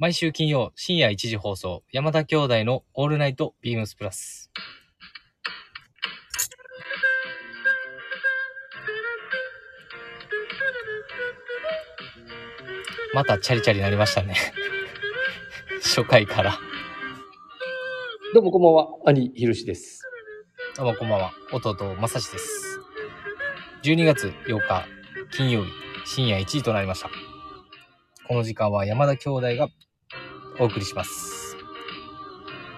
毎週金曜深夜1時放送、山田兄弟のオールナイトビームスプラス。またチャリチャリなりましたね。初回から。どうもこんばんは、兄ひろしです。どうもこんばんは。弟、まさしです。12月8日、金曜日、深夜1時となりました。この時間は山田兄弟がお送りします。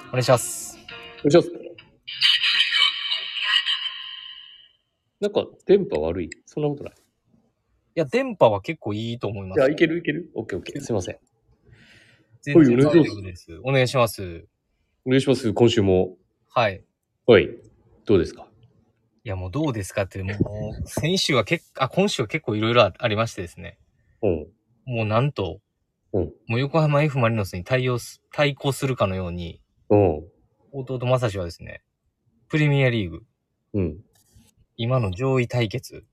お願いします。お願いします。なんか、電波悪いそんなことない。いや、電波は結構いいと思いまいや、す。いけるいけるオッケーオッケー。すいません。全然大はいお願いします丈夫です。お願いします。お願いします。今週も。はい。はい。どうですか？いや、もうどうですかって、もう、先週は結構、あ、今週は結構いろいろありましてですね。うん。もうなんと、うんもう横浜 F・ マリノスに対応す、対抗するかのように、うん。弟正志はですね、プレミアリーグ、うん。今の上位対決、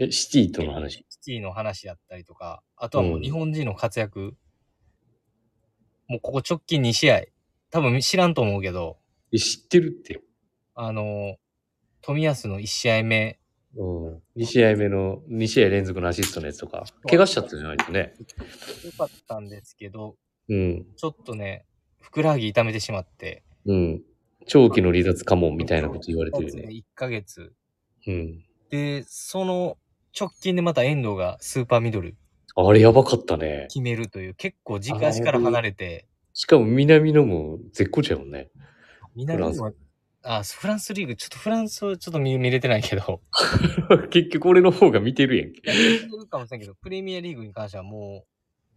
え、シティとの話？シティの話だったりとか、あとはもう日本人の活躍、もうここ直近2試合、多分知らんと思うけど、え、知ってるって。あの、富安の1試合目、うん。2試合目の、2試合連続のアシストのやつとか、怪我しちゃったじゃないとね。良かったんですけど、うん。ちょっとね、ふくらはぎ痛めてしまって、うん。長期の離脱かも、みたいなこと言われてるよね。1ヶ月。うん。で、その直近でまた遠藤がスーパーミドルあれやばかったね。決めるという、結構軸足から離れて、しかも南野も絶好調やもんね。南野は、あ、フランスリーグ、ちょっとフランスをちょっと見見れてないけど、結局俺の方が見てるやんけ。見てるかもしれんけど、プレミアリーグに関してはも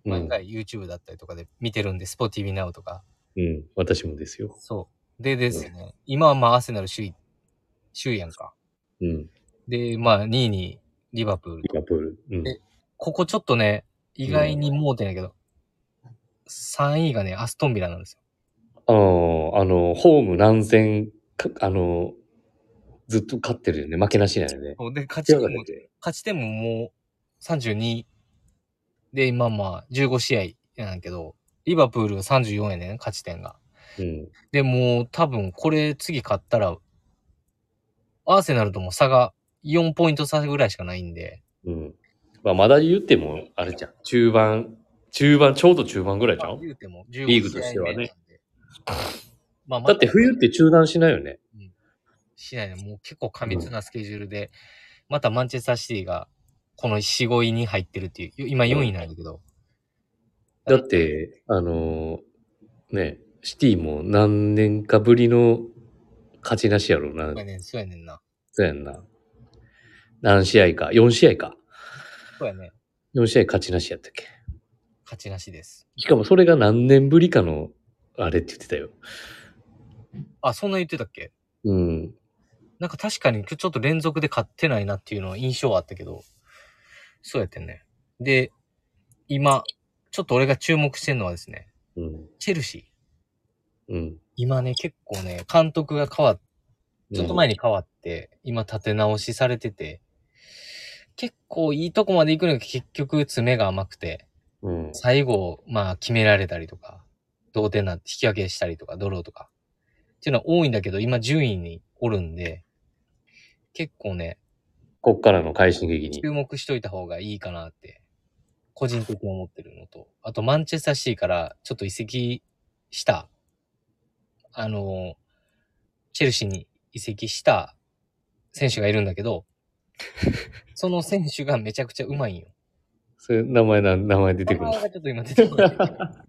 う、毎回 YouTube だったりとかで見てるんで、スポ TV Now とか。うん、私もですよ。そう。でですね、今はまあアーセナル首位、首位やんか。うん。で、まあ2位にリバプールリ。バプール。うん。えここちょっとね、意外に盲点やけど、3位がね、アストンビラなんですよ。あの、あの、ホーム何戦か、あの、ずっと勝ってるよね。負けなしなんよね。そうで、勝ち強点も勝ち点ももう32で、今まあ15試合なんやけど、リバプールが34やねん、勝ち点が。うん。で、もう多分これ次勝ったら、アーセナルとも差が4ポイント差ぐらいしかないんで、うん。まあ、まだ言っても、あれじゃん。中盤、中盤、ちょうど中盤ぐらいじゃん言うても15リーグとしてはね。まあ、まだって冬って中断しないよね。しないね。もう結構過密なスケジュールで、またマンチェスターシティがこの4、5位に入ってるっていう、今4位なんだけど、だって、あのーね、シティも何年かぶりの勝ちなしやろうなそう。やねん、そうやねんな。そうやんな。何試合か。4試合か。そうやね。4試合勝ちなしやったっけ。勝ちなしです。しかもそれが何年ぶりかの、あれって言ってたよ。あ、そんな言ってたっけ？うん。なんか確かにちょっと連続で勝ってないなっていうのは印象はあったけど、そうやってんね。で、今、ちょっと俺が注目してるのはですね、うん。チェルシー。うん。今ね、結構ね、監督が変わっ、ちょっと前に変わって、今立て直しされてて、結構いいとこまで行くのが結局詰めが甘くて、うん。最後、まあ決められたりとか、同点な、引き分けしたりとか、ドローとか、っていうのは多いんだけど、今順位におるんで、結構ね、こっからの快進撃に。注目しといた方がいいかなって、個人的に思ってるのと、あとマンチェスターシティからちょっと移籍した、あの、チェルシーに移籍した選手がいるんだけど、その選手がめちゃくちゃうまいんよ。それ、名前な、名前出てくる名前がちょっと今出てこない。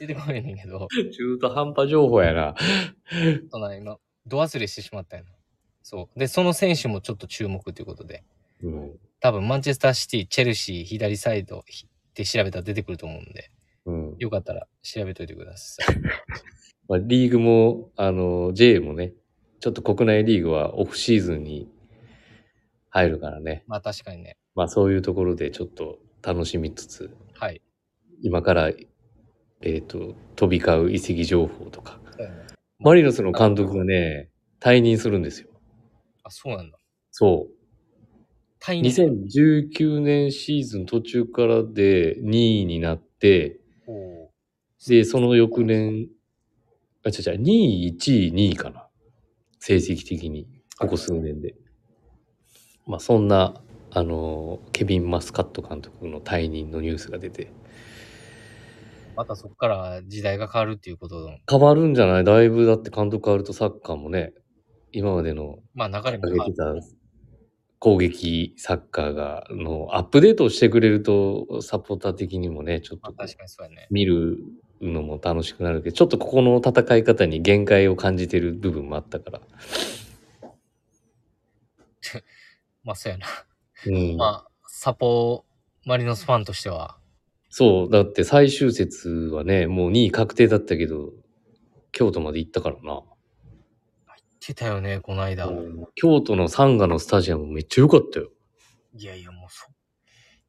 出てこないねんけど、中途半端情報やな。そんな今、ど忘れしてしまったよな。そう。で、その選手もちょっと注目ということで、うん。多分マンチェスターシティ、チェルシー、左サイドって調べたら出てくると思うんで、うん。よかったら調べといてください。まあ、リーグも、あの、J もね、ちょっと国内リーグはオフシーズンに入るからね。まあ確かにね。まあそういうところでちょっと楽しみつつ、はい。今から、えっ、と、飛び交う移籍情報とか。マリノスの監督がね、退任するんですよ。あ、そうなんだ。そう。タイニー2019年シーズン途中からで2位になって、で、その翌年、あ、違う違う、2位、1位、2位かな。成績的に、ここ数年で。まあ、そんな、あの、ケビン・マスカット監督の退任のニュースが出て、またそこから時代が変わるっていうことの、変わるんじゃない？だいぶだって監督変わるとサッカーもね、今までのまあ流れも変わる。攻撃サッカーが、のアップデートをしてくれると、サポーター的にもね、ちょっとまあ確かにそうやね。見るのも楽しくなるけど、ちょっとここの戦い方に限界を感じてる部分もあったから。まあそうやな。うん。まあ、サポマリノスファンとしては、そう、だって最終節はね、もう2位確定だったけど、京都まで行ったからな。言ってたよね、この間。京都のサンガのスタジアムめっちゃ良かったよ。いやいや、もうそ、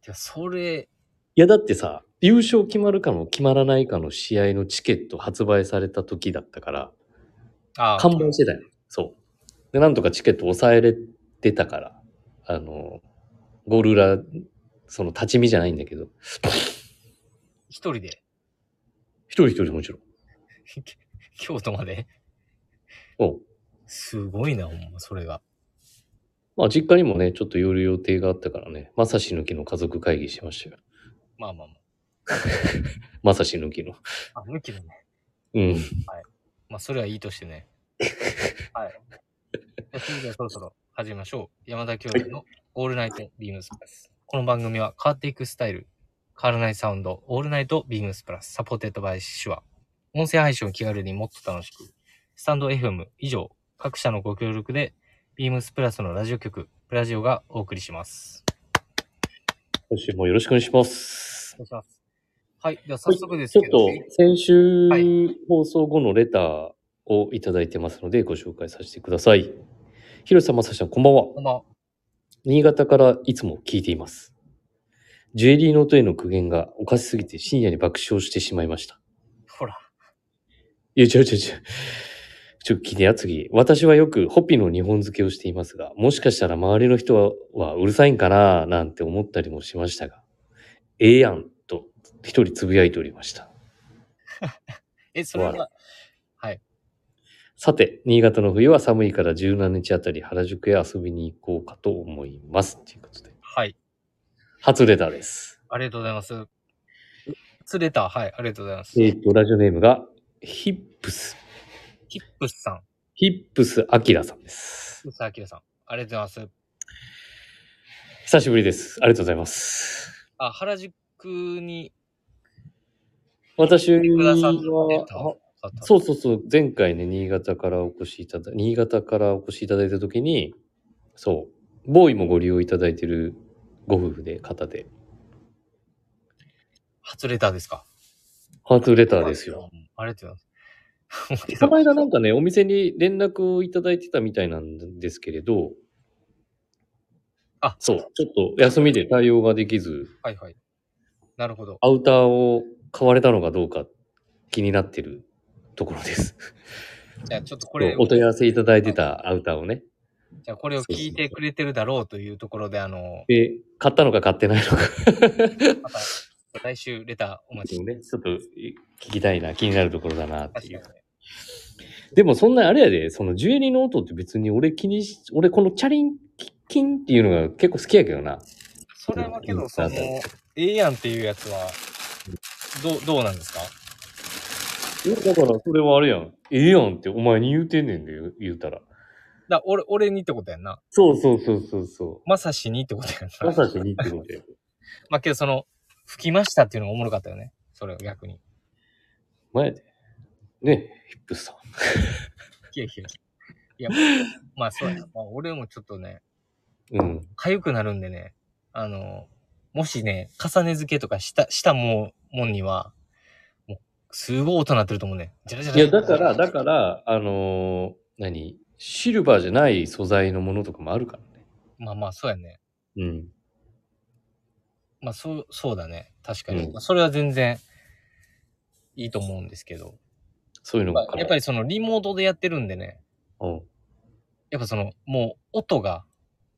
てかそれ、いやだってさ、優勝決まるかも決まらないかの試合のチケット発売された時だったから、ああ、完売してたよ。そう。で、なんとかチケット抑えれてたから、あの、ゴール裏、その立ち見じゃないんだけど、一人で、一人一人もちろん。京都まで？うん。すごいな、ほんま、それが。まあ、実家にもね、ちょっと寄る予定があったからね、まさし抜きの家族会議しましたよ。まあまあま まさし抜きの。あ。あ、抜きでね。うん。まあ、それはいいとしてね。はい。じゃあ続いてはそろそろ始めましょう。山田兄弟の All Night BEAMS PLUS。この番組は変わっていくスタイル、変わらないサウンド、 All Night BEAMS PLUS、supported by Shure。音声配信を気軽にもっと楽しく。 stand.fm 以上、各社のご協力で、ビームスプラスのラジオ局、プラジオがお送りします。今週もよろしくお願いします。お願いします。はい。では早速ですけど、ちょっと先週はい放送後のレターをいただいてますのでご紹介させてください。広瀬さん、まさしさん、こんばんは。こんばんは。新潟からいつも聞いています。ジュエリーの音への苦言がおかしすぎて深夜に爆笑してしまいました。ほら。いや、違う違う違う。ちょっと聞いてや、次。私はよくホッピーの日本漬けをしていますが、もしかしたら周りの人ははうるさいんかななんて思ったりもしましたが、ええやんと一人つぶやいておりました。え、それは、はい。さて、新潟の冬は寒いから17日あたり原宿へ遊びに行こうかと思います。ということで。はい。初レターです。ありがとうございます。ツレター、はい、ありがとうございます。えっ、と、ラジオネームがヒップス。ヒップスさん、ヒップスアキラさんです。宇佐明さん、ありがとうございます。久しぶりです。ありがとうございます。あ、原宿に私は、そうそうそう、前回ね、新潟からお越しいただ、新潟からお越しいただいたときに、そう、ボーイもご利用いただいてるご夫婦で、方で、初レターですか？初レターですよ。。ありがとうございます。この間なんかね、お店に連絡をいただいてたみたいなんですけれど、あ、そう、ちょっと休みで対応ができず、はいはい。なるほど。アウターを買われたのかどうか気になってるところです。じゃあちょっとこれ、お問い合わせいただいてたアウターをね。じゃあこれを聞いてくれてるだろうというところで、あの、で、買ったのか買ってないのか。また来週レターお待ちしてね、ちょっと聞きたいな、気になるところだなっていう。でもそんなあれやで、そのジュエリーの音って別に俺気にし、俺このチャリンキンっていうのが結構好きやけどな。それはけど、そのうん、ええやんっていうやつは、どう、どうなんですか？えだからそれはあれやん。ええやんってお前に言うてんねんで言うたら。だ俺、俺にってことやんな。そうそうそうそうそまさしにってことやんう。まな。さしにってことや。まあけど、その、吹きましたっていうのがおもろかったよね。それを逆に。前で。ねヒップスさん。いやいやいや。まあそうやな。まあ俺もちょっとね、うん。痒くなるんでね、あの、もしね、重ね付けとかした、したもん、もんには、もう、すごい音鳴ってると思うね。ジャラジャラいや、だから、だから、あのー何？シルバーじゃない素材のものとかもあるからね。まあまあ、そうやね。うん。まあそう、そうだね。確かに。うんまあそれは全然、いいと思うんですけど。そういうのがまあやっぱりそのリモートでやってるんでね、うん。やっぱその、もう音が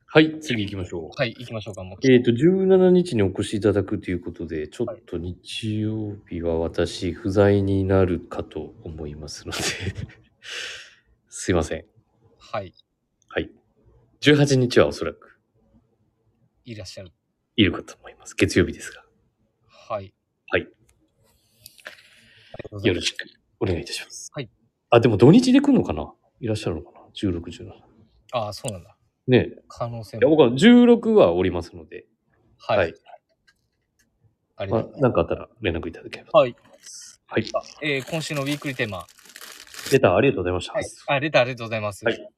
はい、次行きましょう。はい、行きましょうか。もうえっ、と、17日にお越しいただくということで、ちょっと日曜日は私、不在になるかと思いますので、すいません。はい、はい。18日はおそらくいらっしゃる。いるかと思います。月曜日ですが。はい。はい。よよろしくお願いいたします。はい。あ、でも土日で来るのかな？いらっしゃるのかな ?16、17。ああ、そうなんだ。ねえ。可能性いや、も。僕は16はおりますので、はい。はいまあありがとうござい、なんかあったら連絡いただければ。ます。はい。はい。えー今週のウィークリーテーマ。レターありがとうございました。はい。あ、レターありがとうございます。はい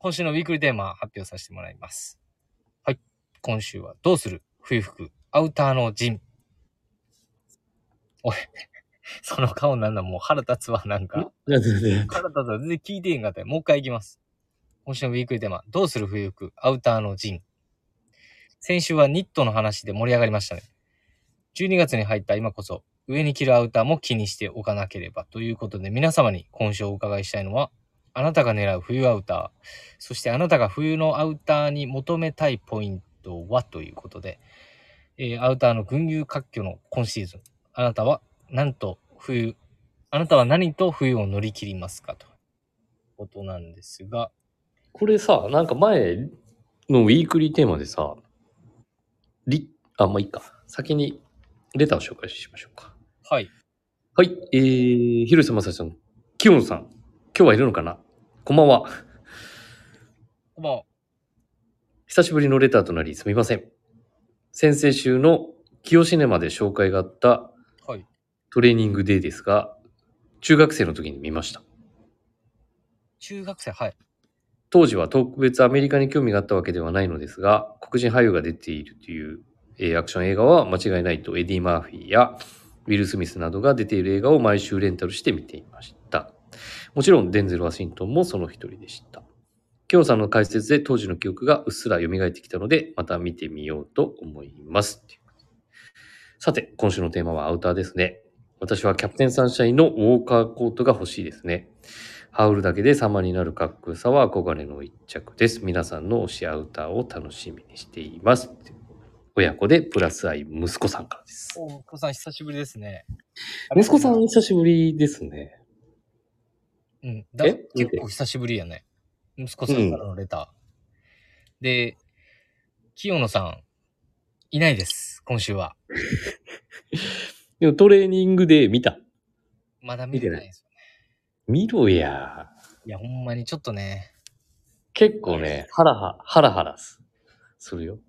今週のウィークリーテーマ発表させてもらいます。はい。今週はどうする？冬服、アウターの陣。おい、その顔なんだ、もう腹立つわ、なんか。腹立つわ、全然聞いてへんかったよ。もう一回いきます。今週のウィークリーテーマ、どうする冬服、アウターの陣。先週はニットの話で盛り上がりましたね。12月に入った今こそ、上に着るアウターも気にしておかなければということで、皆様に今週お伺いしたいのは、あなたが狙う冬アウター、そしてあなたが冬のアウターに求めたいポイントはということで、えーアウターの群雄割拠の今シーズン、あなたは何と冬、あなたは何と冬を乗り切りますかということなんですが、これさ、なんか前のウィークリーテーマでさ、リ、あ、まあいいか。先にレターを紹介しましょうか。はい。はい。えー、広瀬正さん、キヨンさん、今日はいるのかな？こんばんは。こんばんは。久しぶりのレターとなりすみません。先々週の清シネマで紹介があったはい。トレーニングデーですが、中学生の時に見ました。中学生、はい。当時は特別アメリカに興味があったわけではないのですが、黒人俳優が出ているという、えーアクション映画は間違いないとエディ・マーフィーやウィル・スミスなどが出ている映画を毎週レンタルして見ていました。もちろんデンゼル・ワシントンもその一人でした。キョウさんの解説で当時の記憶がうっすら蘇ってきたので、また見てみようと思います。さて、今週のテーマはアウターですね。私はキャプテンサンシャインのウォーカーコートが欲しいですね。羽織るだけで様になるかっこよさは憧れの一着です。皆さんの推しアウターを楽しみにしています。親子でプラス愛息子さんからです。お、息子さん久しぶりですね。息子さんお久しぶりですね。うん。だえ？結構久しぶりやね。息子さんからのレター。で、清野さん、いないです。今週は。でもトレーニングで見た？まだ見てないですよね。見ろや。いや、ほんまにちょっとね、結構ね、ハラハ、ハラハラすするよ。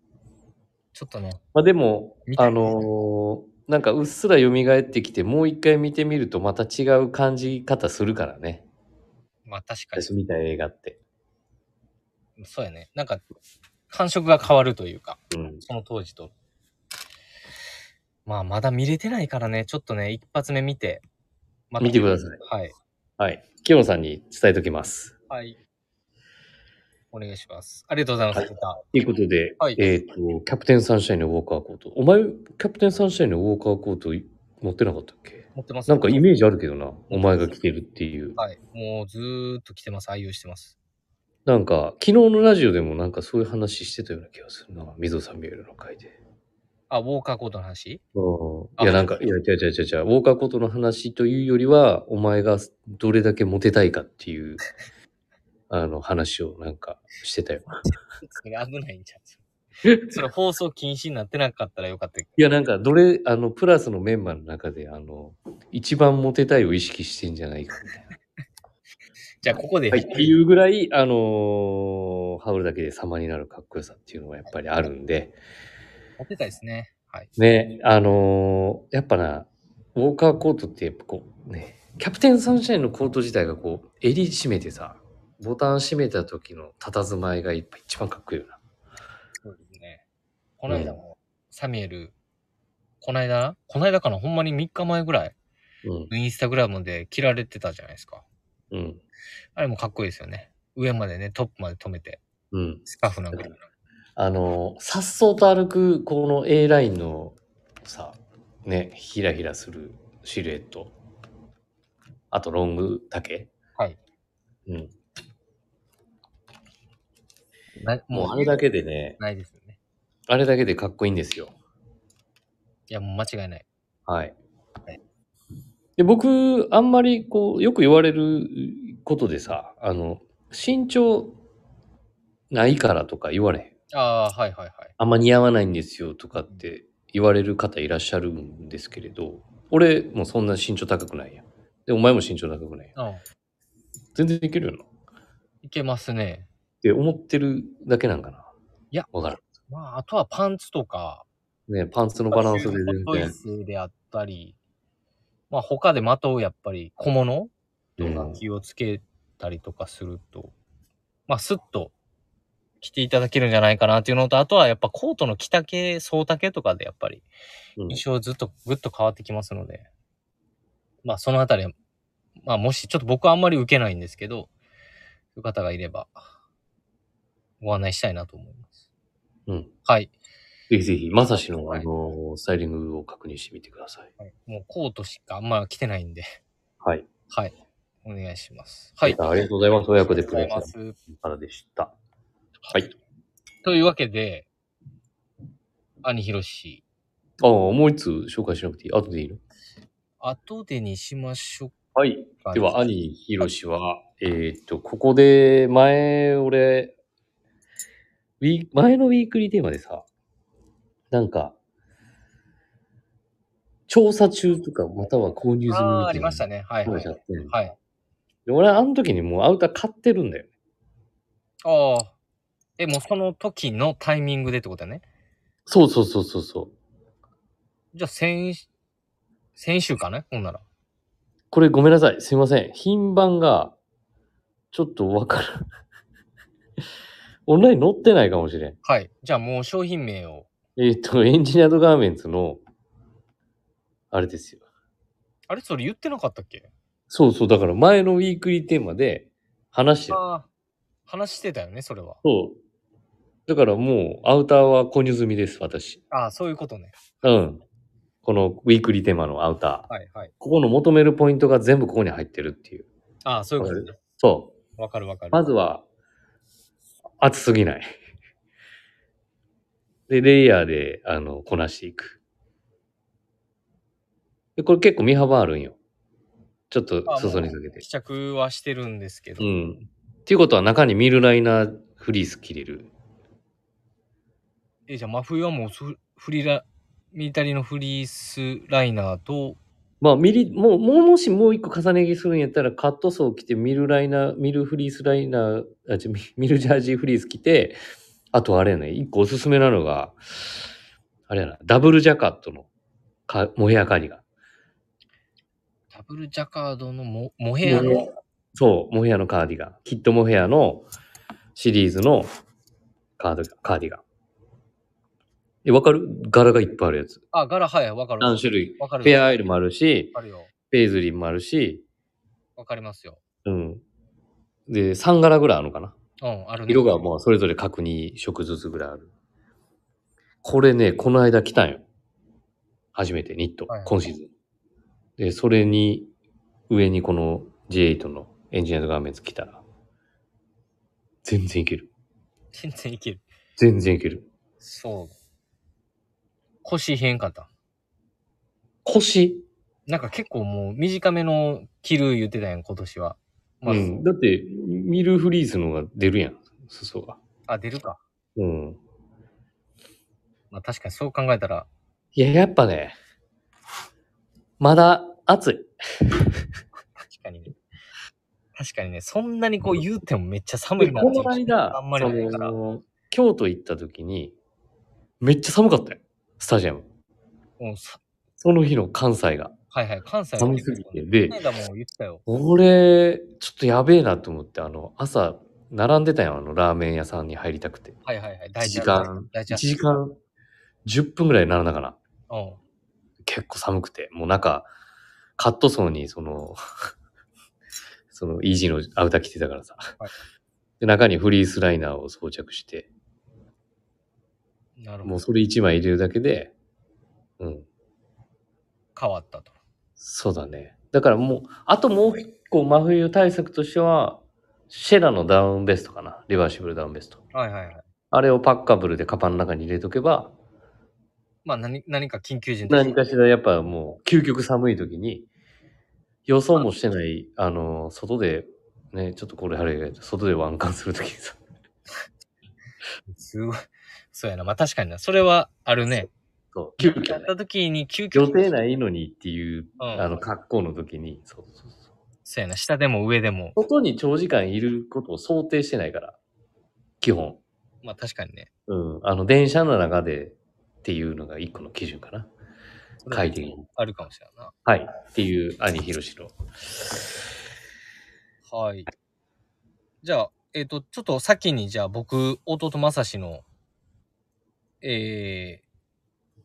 ちょっとね、まあでもあのーなんかうっすら蘇ってきて、もう一回見てみるとまた違う感じ方するからね。まあ確かに私。見た映画って。そうやね。なんか、感触が変わるというか、うん。その当時と。まあ、まだ見れてないからね、ちょっとね、一発目見て。また見てください。はい。はい。キヨンさんに伝えときます。はい。お願いします。ありがとうございます。はいということで、はいえっ、と、キャプテンサンシャインのウォーカーコート。お前、キャプテンサンシャインのウォーカーコート持ってなかったっけ？持ってますなんかイメージあるけどな。お前が着てるっていう。はい。もうずーっと着てます。愛用してます。なんか、昨日のラジオでもなんかそういう話してたような気がするな。溝さん見えるの回で。あ、ウォーカーコートの話？うん。いや、なんか、いや、違う違う違う違う。ウォーカーコートの話というよりは、お前がどれだけモテたいかっていう、あの、話をなんかしてたよ。それ危ないんじゃん。それ放送禁止になってなかったらよかったけど。いや、なんか、どれ、あの、プラスのメンバーの中で、あの、一番モテたいを意識してんじゃないかみたいな。じゃあ、ここで、はい、っていうぐらい、あのー羽織るだけで様になるかっこよさっていうのがやっぱりあるんで、持ってたいですね。はい。ね、あのーやっぱな、ウォーカーコートってやっぱこう、ね、キャプテンサンシャインのコート自体がこう、襟締めてさ、ボタン閉めた時の佇まいがやっぱ一番かっこいいよな。この間も、サミュエル、この間この間かな？ほんまに3日前ぐらい、うん、インスタグラムで着られてたじゃないですか。うん、あれもかっこいいですよね。上までね、トップまで止めて、うん。スカーフなんかに。あのーさっそうと歩く、この A ラインのさ、ね、ひらひらするシルエット。あとロング丈？はい。うん。なもうあれだけでね、ないですよね。あれだけでかっこいいんですよ。いや、もう間違いない。はいはい。で、僕、あんまりこう、よく言われることでさ、あの、身長ないからとか言われへん。ああ、はいはいはい。あんま似合わないんですよとかって言われる方いらっしゃるんですけれど、俺もそんな身長高くないやん。で、お前も身長高くないやん。うん。全然いけるよな。っいけますね。て思ってるだけなんかな。いやわからまあ、あとはパンツとか、ん。ね、パンツのバランスで全トイ然。スであったり、まあ他でまとうやっぱり小物とか気をつけたりとかすると、まあスッと着ていただけるんじゃないかなっていうのと、あとはやっぱコートの着丈、総丈とかでやっぱりうん印象ずっとぐっと変わってきますので、まあそのあたりは、まあもしちょっと僕はあんまり受けないんですけど、そういう方がいればご案内したいなと思います。うん。はい。ぜひぜひ、まさしの、はいあの、スタイリングを確認してみてください。はいもうコートしかあんま着てないんで、はい。はい。お願いします。はい。ありがとうございます。親子でプレイありがとうございます。からでした。はい。というわけで、兄ひろし、ああ、もう一つ紹介しなくていい？後でいいの？後でにしましょうはい。か。では、兄ひろしは、えーっと、ここで、前、俺、ウィー前のウィークリーテーマでさ、なんか、調査中とか、または購入済みみたいな。ああ、ありましたね。はい、はいはい。で俺、あの時にもうアウター買ってるんだよね。ああ。え、もうその時のタイミングでってことだね。そうそうそうそうそう。じゃあ、先、先週かね？ほんなら。これごめんなさい。すいません。品番が、ちょっとわからん。オンライン載ってないかもしれん。はい。じゃあもう商品名を。えっ、と、エンジニアードガーメンツの、あれですよ。あれそれ言ってなかったっけ？そうそう。だから前のウィークリーテーマで話してる。ああ。話してたよね、それは。そう。だからもう、アウターは購入済みです、私。ああ、そういうことね。うん。このウィークリーテーマのアウター。はい、はい。ここの求めるポイントが全部ここに入ってるっていう。ああ、そういうことね。そう。わかるわかる。まずは、熱すぎない。で、レイヤーで、あの、こなしていく。で、これ結構身幅あるんよ。ちょっとあ裾にかけて試。着はしてるんですけど。うん。っていうことは中にミルライナーフリース切れる。え、じゃあ真冬はもうフフリラ、ミリタリーのフリースライナーと、まあ、ミリ、もう、もうもしもう一個重ね着するんやったら、カットソー着て、ミルライナー、ミルフリースライナー、あ、ちミルジャージーフリース着て、あとあれやね、一個おすすめなのが、あれやな、ダブルジャカットのかモヘアカーディガン。ダブルジャカードのモモヘアの、そう、モヘアのカーディガン。キットモヘアのシリーズのカードカーディガン。え、わかる？柄がいっぱいあるやつ。あ、柄、はい、わかる。何種類？わかる。フェアアイルもあるし、わかるよ。ペイズリーもあるし、わかりますよ。うん。で、3柄ぐらいあるのかな。うん、あるね。色がもうそれぞれ各2色ずつぐらいある。これね、この間来たんよ。初めてニット、はい今シーズン。で、それに、上にこの J8 のエンジニアードガーメンツ来たら、全然いける。全然いける。全然いける。そう。腰変かった。腰？なんか結構もう短めの着る言ってたやん、今年は。まず、うん。だって、ミルフリースのが出るやん。裾が。あ、出るか。うん。まあ確かにそう考えたら、いや、やっぱね、まだ暑い。確かにね。確かにね、そんなにこう言うてもめっちゃ寒いなっていうの間、あんまりないから。その京都行った時に、めっちゃ寒かったよ。スタジアム。もうさその日の関西が。はいはい、関西は寒すぎて。で。俺、ちょっとやべえなと思って、あの、朝、並んでたよ、あの、ラーメン屋さんに入りたくて。はいはいはい。1時間、1大事時間、10分ぐらい並んだかな。うん。結構寒くて、もうなんか、カットソーに、その、その、イージーのアウター着てたからさ。はいで、中にフリースライナーを装着して、なるほど。もうそれ1枚入れるだけで、うん、変わったと。そうだね。だからもう、あともう一個真冬対策としては、シェラのダウンベストかな。リバーシブルダウンベスト。はいはいはい。あれをパッカブルでカバンの中に入れとけば、まあ何、何か緊急時の時何かしらやっぱもう究極寒い時に、予想もしてない、あの、外で、ね、ちょっとこれあれ、外でワンカンする時にさ、すごい。そうやな。まあ確かにな。それはあるね。そう、急や遽ねった時に急遽。予定ないのにっていう、うんあの、格好の時に、そうそうそう。そうやな。下でも上でも。外に長時間いることを想定してないから、基本。まあ確かにね。うん。あの、電車の中でっていうのが一個の基準かな。それ快適に。あるかもしれんな。はい。っていう兄ひろしの。はい。じゃあ、えっ、と、ちょっと先に、じゃあ僕、弟正志の、えー、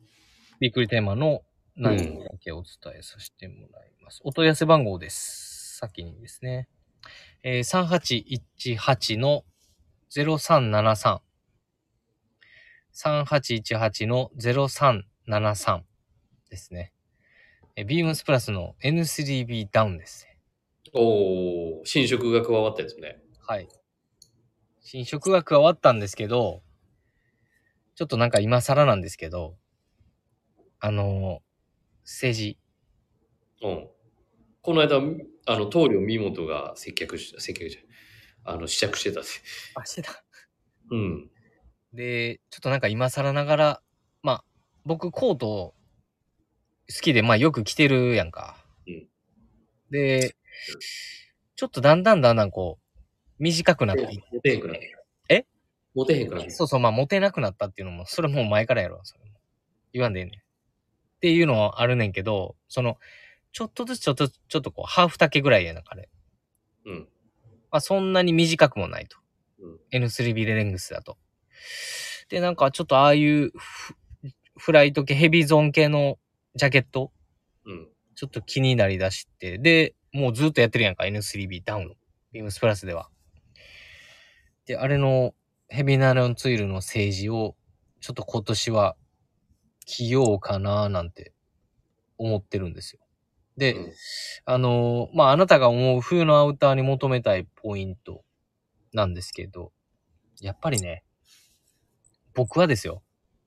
びっくりテーマの内容だけお伝えさせてもらいます。お問い合わせ番号です。先にですね。えー、3818の0373。3818の0373ですね。えービームスプラスの N3B ダウンですね。おー、新色が加わったやつね。はい。新色が加わったんですけど、ちょっとなんか今更なんですけど、あの、政治。うん。この間、あの、棟梁見本が接客し、接客じゃんあの、試着してた。あ、してた。うん。で、ちょっとなんか今更ながら、まあ、僕コート好きで、まあよく着てるやんか。うんで、ちょっとだんだんだんだんこう、短くなっていって。えモテへんくなって。そうそう、まあ、モテなくなったっていうのも、それもう前からやろ、それも。言わんでええねん。っていうのはあるねんけど、その、ちょっとずつちょっと、ちょっとこう、ハーフ丈ぐらいやな、彼。うん。まあ、そんなに短くもないと。うん N3B レレングスだと。で、なんかちょっとああいうフフライト系、ヘビーゾーン系のジャケット、うん。ちょっと気になりだして、で、もうずっとやってるやんか、N3B ダウン。ビームスプラスでは。で、あれのヘビーナイロンツイルの政治を、ちょっと今年は着ようかななんて思ってるんですよ。で、うんあのーまあ、あなたが思う冬のアウターに求めたいポイントなんですけど、やっぱりね、僕はですよ、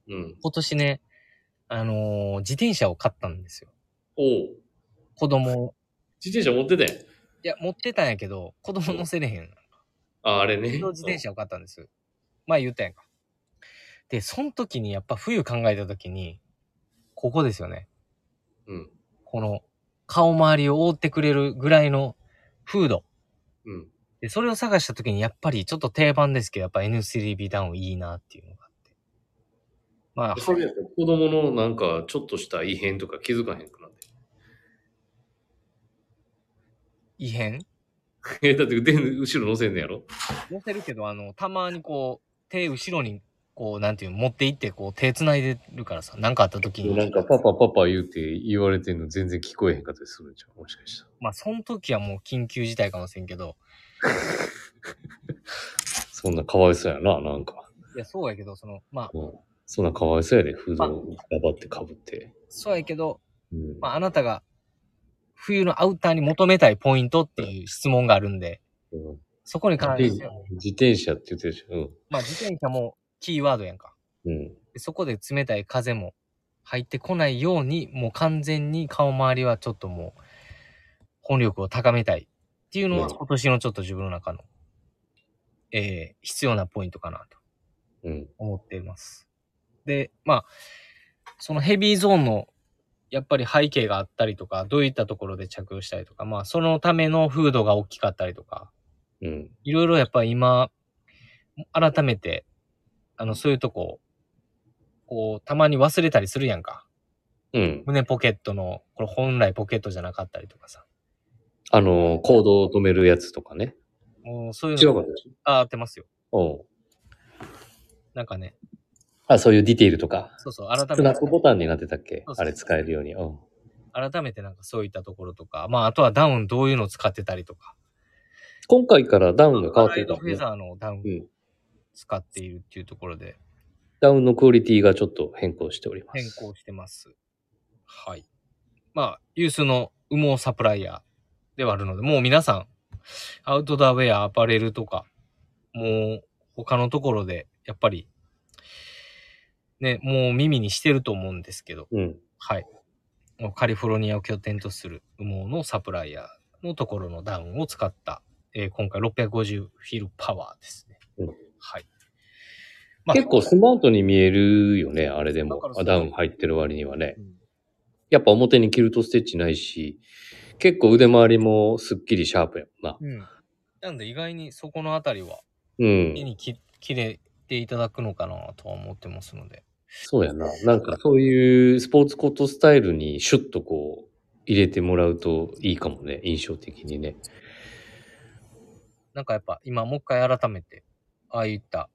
うん。今年ね、あのー自転車を買ったんですよ。おう子供、自転車持ってたやん。いや、持ってたんやけど、子供乗せれへん。あ、あれね。自動自転車を買ったんです。前言ったやんか。で、その時にやっぱ冬考えた時に、ここですよね。うん。この顔周りを覆ってくれるぐらいのフード。うん。で、それを探した時にやっぱりちょっと定番ですけど、やっぱ N3B ダウンいいなっていうのがあって。まあ、それ子供のなんかちょっとした異変とか気づかへんくなって。異変？え、だって腕後ろ乗せんねやろ？乗せるけど、あの、たまにこう、手後ろに、こう、なんていうの、持っていって、こう、手繋いでるからさ、なんかあった時に。なんかパパパパ言うて言われてんの全然聞こえへんかったりするんちゃうもしかしたら。まあ、その時はもう緊急事態かもしれんけど、そんなかわいそうやな、なんか。いや、そうやけど、その、まあ、うん。そんなかわいそうやで、フードをガバってかぶって。そうやけど、うん。まあ、あなたが、冬のアウターに求めたいポイントっていう質問があるんで、うんそこに関自して、自転車って言ってるでしょ。まあ、自転車もキーワードやんか。うん。うん。でそこで冷たい風も入ってこないように、もう完全に顔周りはちょっともう、本力を高めたいっていうのはうん今年のちょっと自分の中の、えー、必要なポイントかなとうん。思っています。で、まあ、そのヘビーゾーンの、やっぱり背景があったりとか、どういったところで着用したりとか、まあ、そのためのフードが大きかったりとか、うん。いろいろやっぱ今、改めて、あの、そういうとこ、こう、たまに忘れたりするやんか。うん。胸ポケットの、これ本来ポケットじゃなかったりとかさ。あの、コードを止めるやつとかね。もうそういうの、違うかったでしあ、合ってますよ。ょなんかね、うん。あ、そういうディテールとか。そうそう、改スナッめて、プボタンになってたっけ？あれ使えるように。うん。改めてなんかそういったところとか、まあ、あとはダウンどういうのを使ってたりとか。今回からダウンが変わってるから、ね。ライドフェザーのダウンうん。使っているっていうところでダウンのクオリティがちょっと変更しております。変更してます。はい。まあ、ユースの羽毛サプライヤーではあるので、もう皆さん、アウトドアウェア、アパレルとか、もう他のところで、やっぱり、ね、もう耳にしてると思うんですけど、うん。はい。もうカリフォルニアを拠点とする羽毛のサプライヤーのところのダウンを使った、えー今回650フィルパワーですね。うんはい。まあ結構スマートに見えるよね、あれでもダウン入ってる割にはねう。んやっぱ表にキルトステッチないし、結構腕回りもすっきりシャープやもんな。うん。なんで意外にそこのあたりは、うん手。にき切れていただくのかなとは思ってますので。そうやな。なんかそういうスポーツコートスタイルにシュッとこう入れてもらうといいかもね、印象的にね。なんかやっぱ今もう一回改めて、ああいった、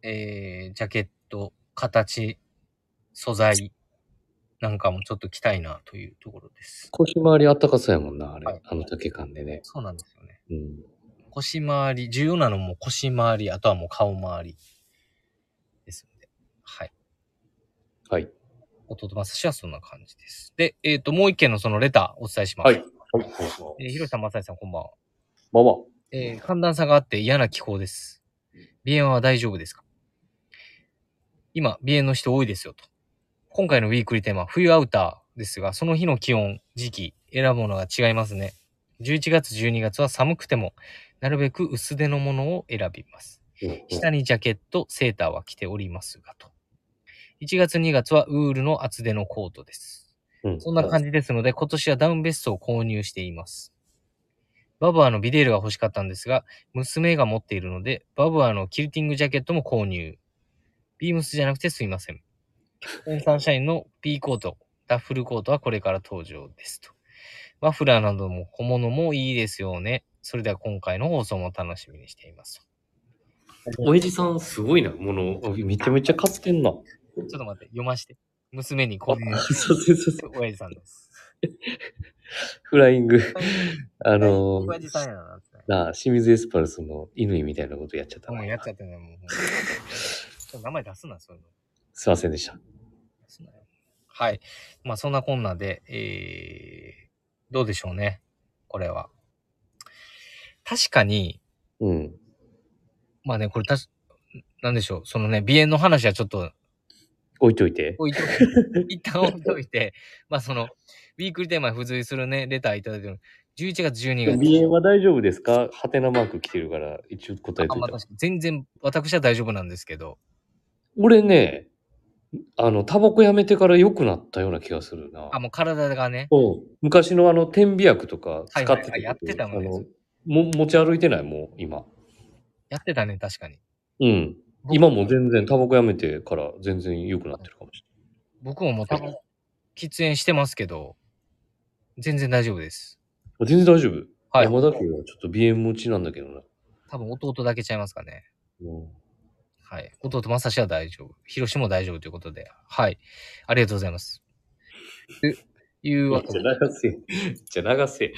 えー、ジャケット、形、素材なんかもちょっと着たいなというところです。腰回りあったかそうやもんな、あれ。はいあの丈感でね。そうなんですよね。うん。腰回り、重要なのも腰回り、あとはもう顔回りですので。はい。はい。弟正志はそんな感じです。で、えっ、と、もう一件のそのレターお伝えします。はい。はい。えー、広瀬さん、正志さん、こんばんは。まあまあ。えー寒暖差があって嫌な気候です。鼻炎は大丈夫ですか？今、鼻炎の人多いですよと。今回のウィークリーテーマ、冬アウターですが、その日の気温、時期、選ぶものが違いますね。11月、12月は寒くても、なるべく薄手のものを選びます。うん下にジャケット、セーターは着ておりますがと。1月、2月はウールの厚手のコートです。うんそんな感じですので、今年はダウンベストを購入しています。バブアーのビデールが欲しかったんですが、娘が持っているので、バブアーのキルティングジャケットも購入。ビームスじゃなくてすいません。サンシャインの P コート、ダッフルコートはこれから登場ですと。マフラーなども小物もいいですよね。それでは今回の放送も楽しみにしています。親父さんすごいな、もの。めちゃめちゃ買ってんな。ちょっと待って、読まして。娘に購入そうそうそうそう。親父さんです。フライング。あの親父さんやな、あ、清水エスパルスの乾みたいなことやっちゃったな。もうやっちゃってね、もう。名前出すな、そういうの。すいませんでした。はい。まあ、そんなこんなで、えー、どうでしょうね。これは。確かに、うん。まあね、これたし、なんでしょう。そのね、鼻炎の話はちょっと置いといて。置いといて、一旦置いといて、まあその、ウィークリーテーマに付随するね、レターいただいてる11月12月。鼻炎は大丈夫ですか？ハテナマーク来てるから、一応答えあといた。全然、私は大丈夫なんですけど、俺ね、あの、タバコやめてから良くなったような気がするな。あ、もう体がね、うん昔のあの、点鼻薬とか使ってはいはいはいやってたもんねあのも持ち歩いてないもう、今。やってたね、確かに。うん。今も全然、タバコやめてから全然良くなってるかもし僕ももう多分、喫煙してますけど、全然大丈夫です。れない。全然大丈夫？はい。山田家はちょっと鼻炎持ちなんだけどな。多分弟だけちゃいますかね。うんはい。弟正志は大丈夫。広志も大丈夫ということで。はい。ありがとうございます。というわけで、じゃあ流せ。じゃあ流せ。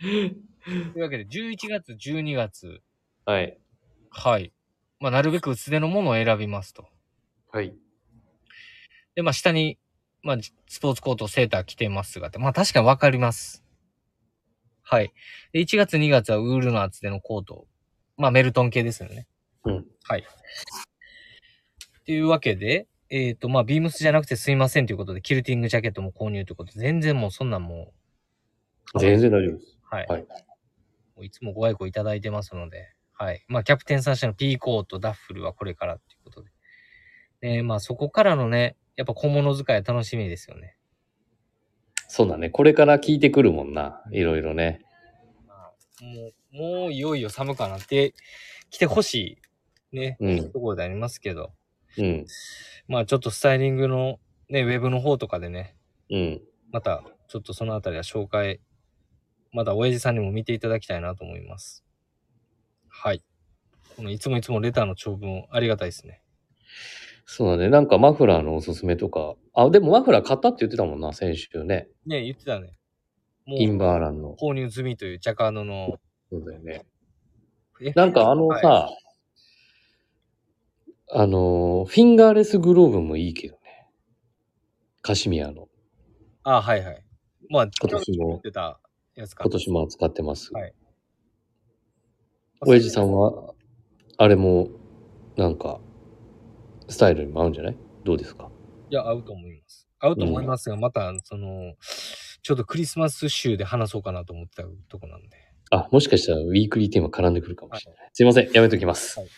というわけで、11月、12月、はい。はい。まあ、なるべく薄手のものを選びますと。はい。で、まあ、下に、まあ、スポーツコート、セーター着てますがって、まあ、確かにわかります。はい。で、1月、2月はウールの厚手のコート。まあ、メルトン系ですよね。うん。はい。というわけで、えっ、と、まあ、ビームスじゃなくてすいませんということで、キルティングジャケットも購入ということで、全然もうそんなんもう、全然大丈夫です。はい。はいもういつもご愛顧いただいてますので、はい。まあ、キャプテンさん社の P コート、ダッフルはこれからっていうことで。で、まあ、そこからのね、やっぱ小物使いは楽しみですよね。そうだね。これから聞いてくるもんな。いろいろね。まあ、もう、もういよいよ寒くなってきてほしい、ね、うん。ところでありますけど、うん。まあ、ちょっとスタイリングのね、ウェブの方とかでね、うん。また、ちょっとそのあたりは紹介、まだ親父さんにも見ていただきたいなと思います。はい。このいつもいつもレターの長文ありがたいですね。そうだね。なんかマフラーのおすすめとか。あ、でもマフラー買ったって言ってたもんな、先週ね。ね言ってたね。もインう、バーランの。購入済みというジャカードの、そうだよね。え？なんかあのさ、はあのー、フィンガーレスグローブもいいけどね。カシミヤの。あ、はいはい。まあ、今年も。今年も扱ってます。はい親父さんは、あれも、なんか、スタイルにも合うんじゃない？どうですか？いや、合うと思います。合うと思いますが、また、その、ちょっとクリスマス週で話そうかなと思ってたとこなんで。あ、もしかしたらウィークリーテーマ絡んでくるかもしれない。すいません、やめときます。はい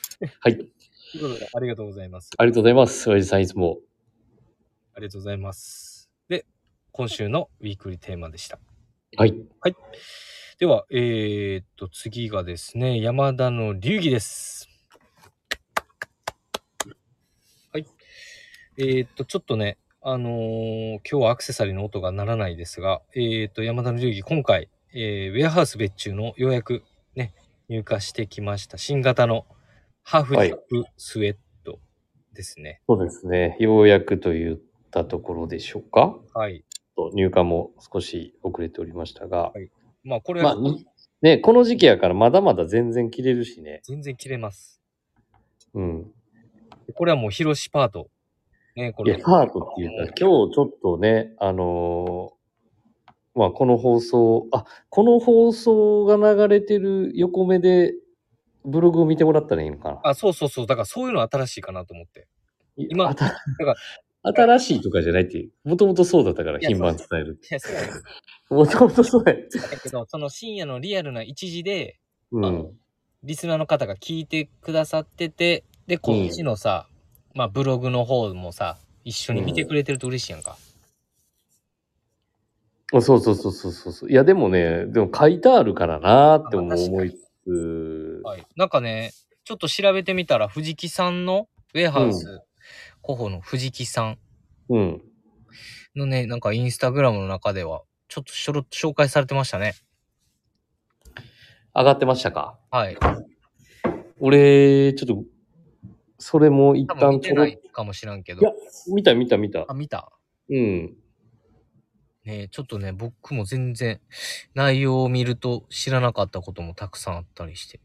はい。ということで、ありがとうございます。ありがとうございます。親父さんいつも。ありがとうございます。で、今週のウィークリーテーマでした。はい。では、えー、っと、次がですね、山田の流儀です。はい。えー、っと、ちょっとね、あのー今日はアクセサリーの音が鳴らないですが、えー、っと、山田の流儀、今回、えー、ウェアハウス別注のようやくね、入荷してきました、新型のハーフジップスウェットですね。そうですね。ようやくといったところでしょうか。はい。と入荷も少し遅れておりましたが、はいまあ、これまあは、ね、この時期やからまだまだ全然着れるしね。全然切れます。うん。これはもう広しパート。ね、これ。ートっていうか、今日ちょっとね、あのーまあ、この放送、あ、この放送が流れてる横目で、ブログを見てもらったらいいのかな。あ、そうそうそう。だからそういうの新しいかなと思って。今だから新しいとかじゃないっていう。もともとそうだったから、いや品番伝える。いや、そうもともとそうや。だけど、その深夜のリアルな一時で、うん。リスナーの方が聞いてくださってて、で、こっちのさ、まあ、ブログの方もさ、一緒に見てくれてると嬉しいやんか。あそうそうそうそうそうそう。いや、でもね、でも書いてあるからなーって思いつつ、はい。なんかね、ちょっと調べてみたら、藤木さんの、ウェアハウス候補の藤木さんうん。のね、なんかインスタグラムの中では、ちょっとしょろっと紹介されてましたね。上がってましたか？はい。俺、ちょっと、それも一多分旦見てないかもしらんけどいや。見た見た見たあ、。見た？うん。ねちょっとね、僕も全然内容を見ると知らなかったこともたくさんあったりして。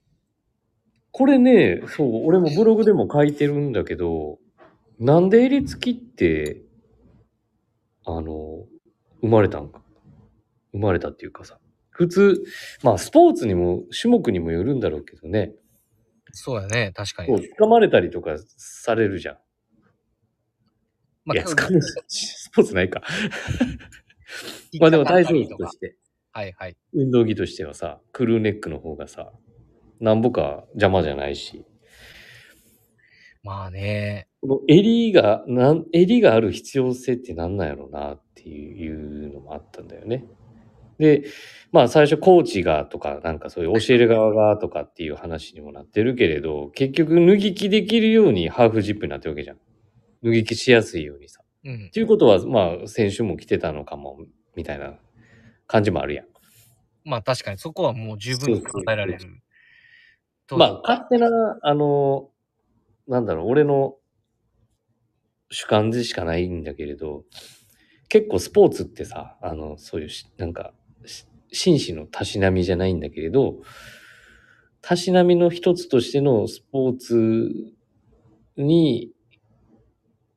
これね、そう、俺もブログでも書いてるんだけど、なんで襟付きって、あの、生まれたんか？生まれたっていうかさ。普通、まあスポーツにも種目にもよるんだろうけどね。そうやね、確かに。掴まれたりとかされるじゃん。まいや、掴むスポーツないか。まあでも体操着として、はいはい。運動着としてはさ、クルーネックの方がさ、なんぼか邪魔じゃないし。まあね、この襟が、なん、襟がある必要性ってなんなんやろうなっていうのもあったんだよね。で、まあ最初コーチがとか、なんかそういう教える側がとかっていう話にもなってるけれど、結局脱ぎ着できるようにハーフジップになってるわけじゃん。脱ぎ着しやすいようにさ。うんっ。ていうことは、まあ選手も着てたのかも、みたいな感じもあるやん。まあ確かにそこはもう十分に考えられる。まあ、勝手な、あの、なんだろう、俺の主観でしかないんだけれど、結構スポーツってさ、あの、そういうし、なんか、し紳士のたしなみじゃないんだけれど、たしなみの一つとしてのスポーツに、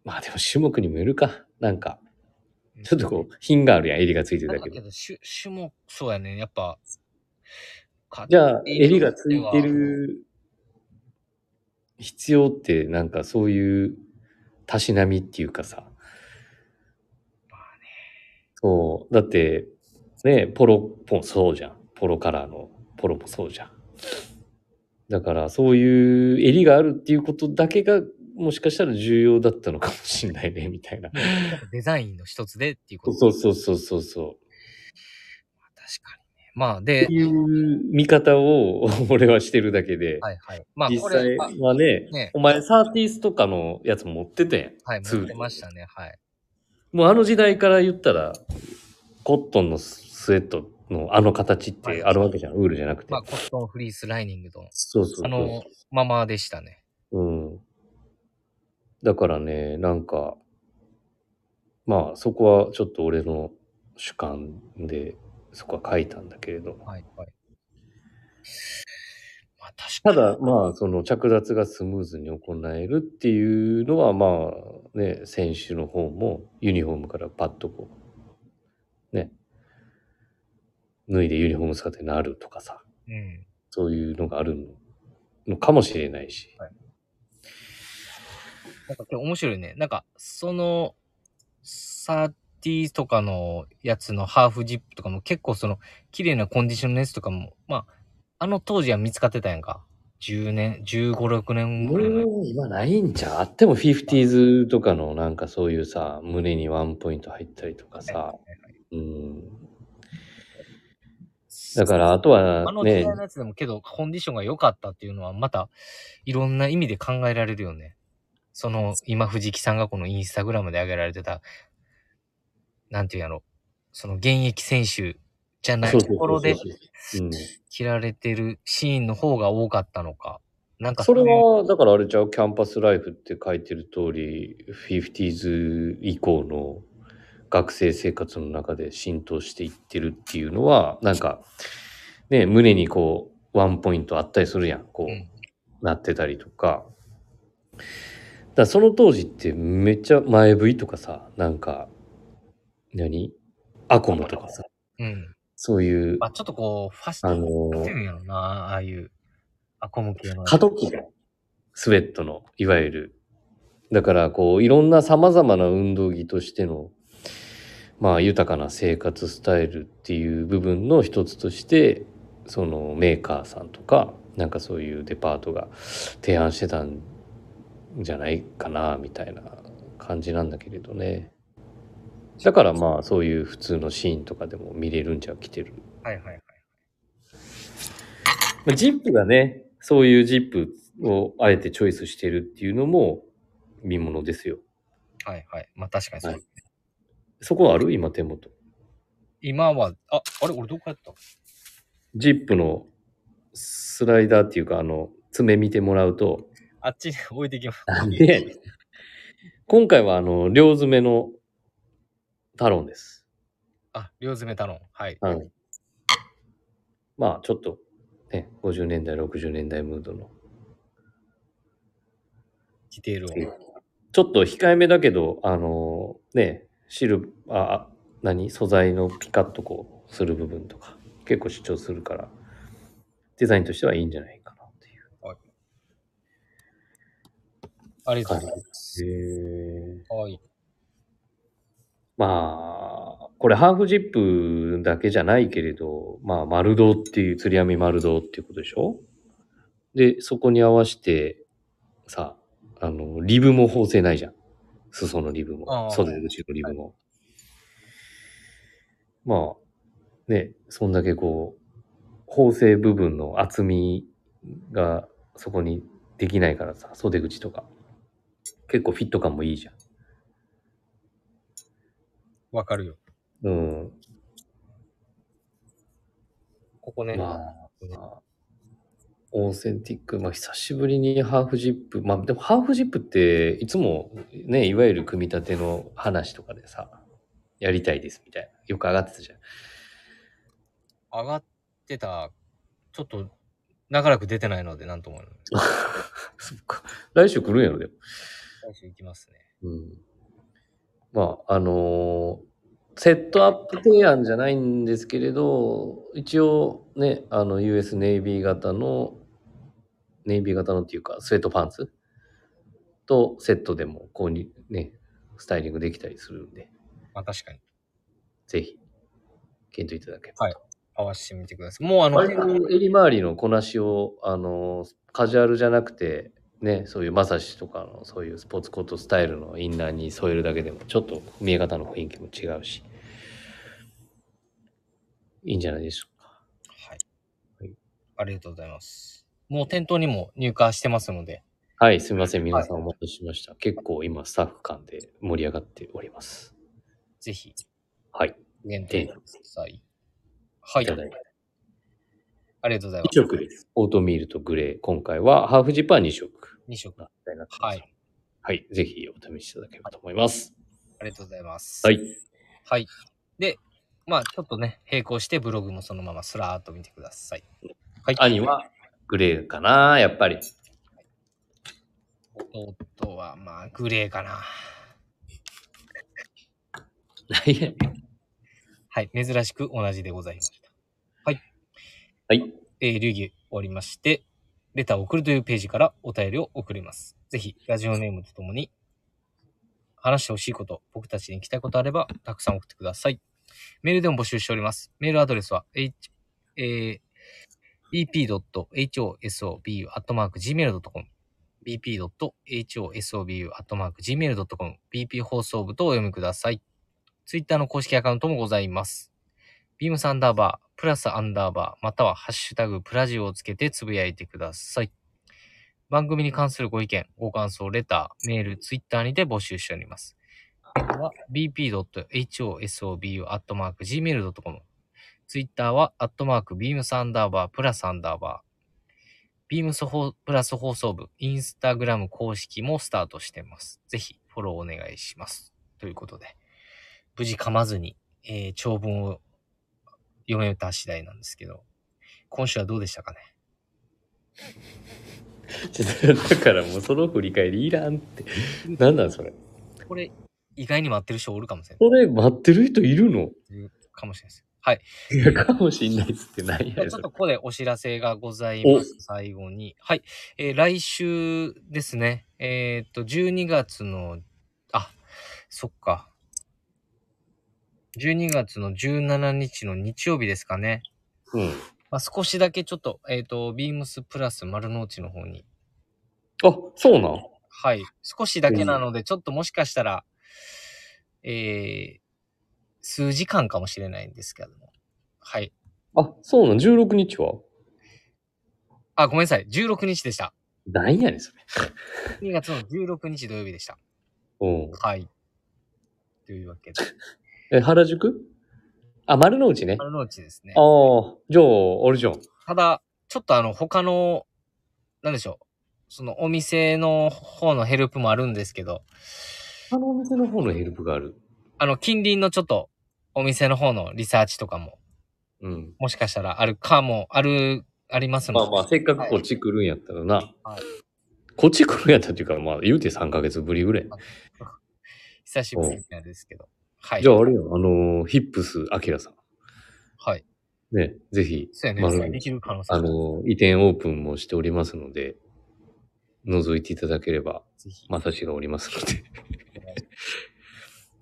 まあでも種目にもよるか。なんか、ちょっとこう、品があるやん、襟がついてたけど。だけど、種種目、そうやね、やっぱ。かじゃあ、襟がついて。る必要って、なんかそういうたしなみっていうかさ。まあね。そう。だって、ね、ポロもそうじゃん。ポロカラーのポロもそうじゃん。だから、そういう襟があるっていうことだけが、もしかしたら重要だったのかもしんないね、みたいな。デザインの一つでっていうこと。そうそうそうそうそう。確かにね。まあ、っでて、いう見方を 俺はしてるだけで、はいはい。まあ、実際はね、ねお前サーティースとかのやつ持ってたやん。はい、持ってましたね。はい。もうあの時代から言ったら、コットンのスウェットのあの形ってあるわけじゃん。ウールじゃなくて。まあ、コットンフリースライニングの、そうそう。あの、ままでしたね。うん。だからね、なんか、まあそこはちょっと俺の主観で、そこは書いたんだけれど。はいはい。まあ、確かたに。だ、まあ、その着脱がスムーズに行えるっていうのは、まあ、ね、選手の方もユニフォームからパッとこう、ね、脱いでユニフォーム姿になるとかさ、うん。そういうのがあるのかもしれないし。なんか今日面白いね。なんか、その、サーティーとかのやつのハーフジップとかも結構その、綺麗なコンディションのやつとかも、まあ、あの当時は見つかってたやんか。10年、15、6年ぐらい前。もう今ないんちゃう？あっても 50s とかのなんかそういうさ、胸にワンポイント入ったりとかさ。うん。だから、あとはねあの時代、のやつでもけど、コンディションが良かったっていうのは、また、いろんな意味で考えられるよね。その、今、藤木さんがこのインスタグラムで上げられてた、なんていうやろ、その現役選手じゃないところで。切られてるシーンの方が多かったのか。なんかそれは、だからあれちゃう、キャンパスライフって書いてる通り、50s 以降の学生生活の中で浸透していってるっていうのは、なんか、ね、胸にこう、ワンポイントあったりするやん、こう、うんなってたりとか。だその当時ってめっちゃ前 V とかさ、なんか、何？アコムとかさ、うん。そういう、まあ、ちょっとこう、ファッショあンのってるんやろな、ああいう、アコム系の。過渡期のスウェットの、いわゆる。だから、こう、いろんな様々な運動着としての、まあ、豊かな生活スタイルっていう部分の一つとして、そのメーカーさんとか、なんかそういうデパートが提案してたんじゃないかな、みたいな感じなんだけれどね。だからまあ、そういう普通のシーンとかでも見れるんじゃ来てるはいはいはい。まあジップがね、そういうジップをあえてチョイスしてるっていうのも見ものですよ。はいはい。まあ確かにそう。はいそこある？今手元。今は、あ、あれ？俺どこやった？ジップのスライダーっていうか、あの、爪見てもらうと、あっちに置いてきます。で今回はあの、両爪のタロンです。あ、両爪タロン。はい。はい。まあ、ちょっと、ね、50年代、60年代ムードの。ディテールを。ちょっと控えめだけど、あのね、シルあ、何？素材のピカッとこうする部分とか、結構主張するから、デザインとしてはいいんじゃないかなっていうありがとうございます。へはい。まあ、これハーフジップだけじゃないけれど、まあ、丸胴っていう、釣り網丸胴っていうことでしょ？で、そこに合わせて、さ、あの、リブも縫製ないじゃん。裾のリブあも、あ袖口のリブも。まあ、ね、そんだけこう、縫製部分の厚みがそこにできないからさ、袖口とか。結構フィット感もいいじゃん。わかるよ。うん。ここね。まあ、まあオーセンティック、まあ、久しぶりにハーフジップ、まあ、でもハーフジップって、いつもね、いわゆる組み立ての話とかでさ、やりたいですみたいな。よく上がってたじゃん。上がってた、ちょっと、長らく出てないので、なんとも。そっか。来週来るんやろ、でも。来週行きますね。うん。まあ、あのーセットアップ提案じゃないんですけれど、一応ね、あの、US ネイビー型の、ネイビー型のっていうか、スウェットパンツとセットでも購入、ね、スタイリングできたりするんで、まあ確かに。ぜひ、検討いただければ。はい合わせてみてください。もうあの、割と襟周りのこなしを、あの、カジュアルじゃなくて、ね、そういうまさしとかの、そういうスポーツコートスタイルのインナーに添えるだけでも、ちょっと見え方の雰囲気も違うし、いいんじゃないでしょうか。はいはい。ありがとうございます。もう店頭にも入荷してますので、はい、すみません。皆さんお待たせしました。結構今、スタッフ間で盛り上がっております。ぜひ、はい。限定ください。はいい。ただいて。ありがとうございま2色です。オートミールとグレー。今回はハーフジップは2色。す。2色。はい。はい。ぜひお試しいただければと思います。ありがとうございます。はい。はい。で、まあちょっとね、並行してブログもそのままスラーっと見てください。はい。兄はグレーかなやっぱり。弟はまあグレーかな。はい。珍しく同じでございました。はい。えー、流儀終わりまして、レターを送るというページからお便りを送ります。ぜひ、ラジオネームとともに、話してほしいこと、僕たちに聞きたいことあれば、たくさん送ってください。メールでも募集しております。メールアドレスは、h、えー、bp.hosobu.gmail.com bp.hosobu.gmail.com bp 放送部とお読みください。ツイッターの公式アカウントもございます。ビームスアンダーバー、プラスアンダーバー、またはハッシュタグプラジオをつけてつぶやいてください。番組に関するご意見、ご感想、レター、メール、ツイッターにて募集しております。メールは bp.hosobu.gmail.com ツイッターは、アットマーク、ビームスアンダーバー、プラスアンダーバー。ビームス放プラス放送部、インスタグラム公式もスタートしてます。ぜひ、フォローお願いします。ということで、無事噛まずに、えー長文を読めた次第なんですけど、今週はどうでしたかね？だからもうその振り返りいらんって。なんなんそれ？これ、意外に待ってる人おるかもしれない。それ待ってる人いるの？かもしれないです。はい。いや、かもしんないっつってないやちょっとここでお知らせがございます。最後に。はい。えー来週ですね。えーっと、12月の、あ、そっか。12月の17日の日曜日ですかね。うん。まあ、少しだけちょっと、えーっと、ビームスプラス丸の内の方に。あ、そうなん？はい。少しだけなので、ちょっともしかしたら、えー、数時間かもしれないんですけども。はい。あ、そうなん ?16 日は？あ、ごめんなさい。16日でした。なんやねん、それ。2月の16日土曜日でした。うん。はい。というわけで、え、原宿？あ、丸の内ね。丸の内ですね。ああ、じゃあ、あれじゃん。ただ、ちょっとあの、他の、なんでしょう。そのお店の方のヘルプもあるんですけど、あのお店の方のヘルプがある？あの、近隣のちょっとお店の方のリサーチとかも、うん。もしかしたらあるかも、ある、ありますので。まあまあ、せっかくこっち来るんやったらな。はいこっち来るんやったらっていうか、まあ、言うて3ヶ月ぶりぐらい。久しぶりなんですけど。はい。じゃあ、あれよ、あのーヒップス、アキラさはい。ん。ね、ぜひ、そうやね。丸のできる可能性あのー移転オープンもしておりますので、覗いていただければ、ぜひ。まさしがおりますので。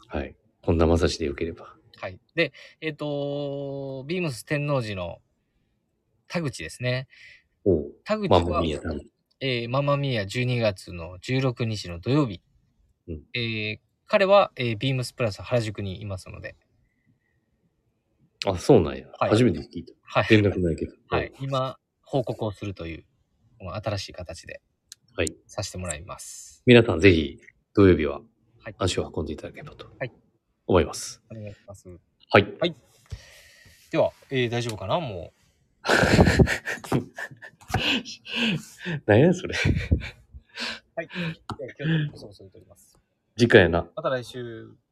はい。本田まさしでよければ。はい。で、えっ、と、ビームス天王寺の田口ですね。おう。田口は。えーママミヤ12月の16日の土曜日。うんえー彼は、えービームスプラス原宿にいますので、あ、そうなんや。はい初めて聞いた。はい。連絡ないけど。はい。。今、報告をするという、新しい形ではい。させてもらいます。皆さんぜひ、土曜日ははい。足を運んでいただければとはい思います。お願いします。はい。では、えー大丈夫かな？も 何やそれ。う。はい。今日の放送をするとおります。次回な。また来週。